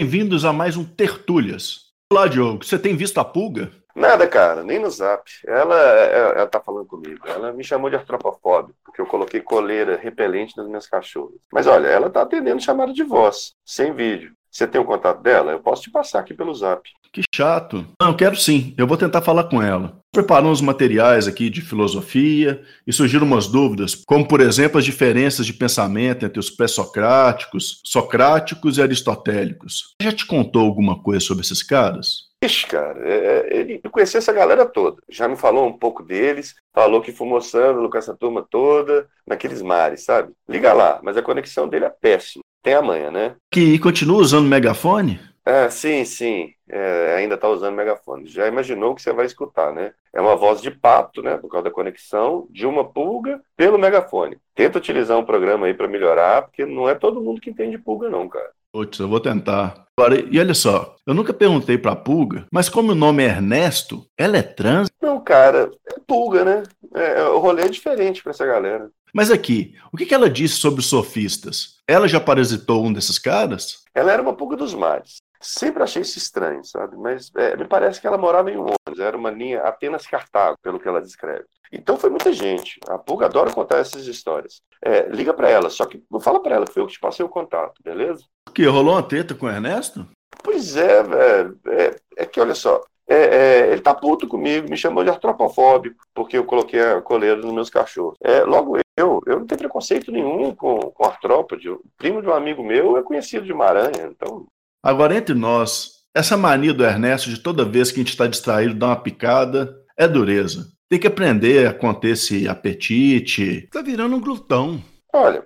Bem-vindos a mais um Tertúlias. Olá, Diogo. Você tem visto a pulga? Nada, cara, nem no zap. Ela, ela, ela tá falando comigo. Ela me chamou de artropofóbico, porque eu coloquei coleira repelente nas minhas cachorras. Mas olha, ela tá atendendo chamada de voz, sem vídeo. Você tem o contato dela? Eu posso te passar aqui pelo zap. Que chato. Não, quero sim. Eu vou tentar falar com ela. Preparamos materiais aqui de filosofia e surgiram umas dúvidas, como por exemplo as diferenças de pensamento entre os pré-socráticos, socráticos e aristotélicos. Já te contou alguma coisa sobre esses caras? Ixi, cara, é, é, ele conhecia essa galera toda. Já me falou um pouco deles, falou que fumou sândalo com essa turma toda, naqueles mares, sabe? Liga lá, mas a conexão dele é péssima. Tem a manha, né? Que continua usando megafone? É, sim, sim. É, ainda está usando megafone. Já imaginou que você vai escutar, né? É uma voz de pato, né? Por causa da conexão de uma pulga pelo megafone. Tenta utilizar um programa aí para melhorar, porque não é todo mundo que entende pulga, não, cara. Putz, eu vou tentar. Agora, e olha só, eu nunca perguntei pra Pulga, mas como o nome é Ernesto, ela é trans? Não, cara, é Pulga, né? É, o rolê é diferente pra essa galera. Mas aqui, o que, que ela disse sobre os sofistas? Ela já parasitou um desses caras? Ela era uma pulga dos mares. Sempre achei isso estranho, sabe? Mas é, me parece que ela morava em Londres, era uma linha apenas Cartago, pelo que ela descreve. Então foi muita gente. A Pulga adora contar essas histórias. É, liga para ela, só que não fala para ela que foi eu que te passei o contato, beleza? Que rolou uma treta com o Ernesto? Pois é, velho. É, é, que olha só, é, é, ele tá puto comigo, me chamou de artropofóbico, porque eu coloquei a coleira nos meus cachorros. É, logo eu, eu não tenho preconceito nenhum com, com artrópode. O primo de um amigo meu é conhecido de Maranha, então. Agora, entre nós, essa mania do Ernesto de toda vez que a gente está distraído dar uma picada é dureza. Tem que aprender a conter esse apetite. Tá virando um glutão. Olha,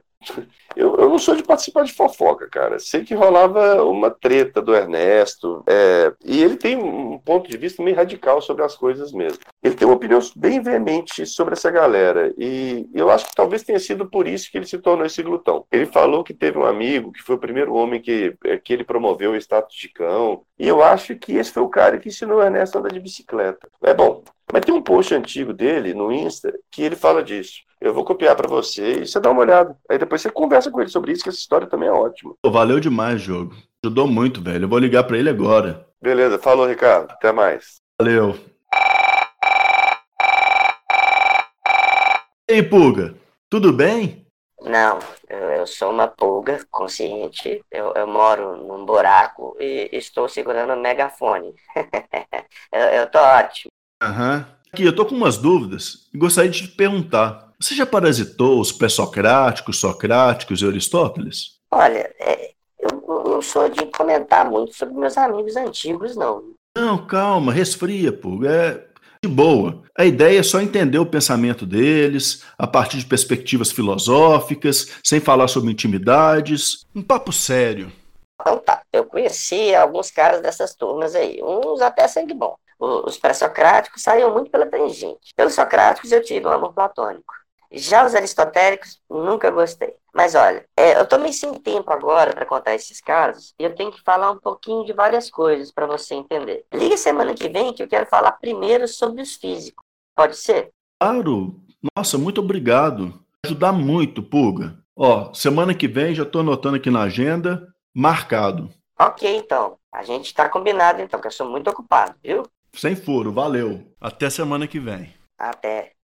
eu, eu não sou de participar de fofoca, cara. Sei que rolava uma treta do Ernesto, é, e ele tem um ponto de vista meio radical sobre as coisas mesmo. Ele tem uma opinião bem veemente sobre essa galera, e eu acho que talvez tenha sido por isso que ele se tornou esse glutão. Ele falou que teve um amigo que foi o primeiro homem que, é, que ele promoveu o status de cão, e eu acho que esse foi o cara que ensinou o Ernesto a andar de bicicleta. É bom, mas tem um post antigo dele no Insta que ele fala disso. Eu vou copiar para você e você dá uma olhada. Aí depois você conversa com ele sobre isso, que essa história também é ótima. Valeu demais, jogo. Ajudou muito, velho. Eu vou ligar para ele agora. Beleza, falou, Ricardo. Até mais. Valeu. Ei, Pulga, tudo bem? Não, eu sou uma pulga consciente. Eu, eu moro num buraco e estou segurando o megafone. eu, eu tô ótimo. Aham. Uhum. Aqui, eu tô com umas dúvidas e gostaria de te perguntar. Você já parasitou os pré-socráticos, socráticos e Aristóteles? Olha, é, eu não sou de comentar muito sobre meus amigos antigos, não. Não, calma, resfria, pô. É de boa. A ideia é só entender o pensamento deles, a partir de perspectivas filosóficas, sem falar sobre intimidades. Um papo sério. Então tá, eu conheci alguns caras dessas turmas aí, uns até sangue bom. Os pré-socráticos saíam muito pela tangente. Pelos socráticos eu tive um amor platônico. Já os aristotélicos, nunca gostei. Mas olha, é, eu tô meio sem tempo agora para contar esses casos e eu tenho que falar um pouquinho de várias coisas para você entender. Liga semana que vem que eu quero falar primeiro sobre os físicos. Pode ser? Claro. Nossa, muito obrigado. Ajudar muito, Pulga. Ó, semana que vem já tô anotando aqui na agenda, marcado. Ok, então. A gente tá combinado então, que eu sou muito ocupado, viu? Sem furo, valeu. Até semana que vem. Até.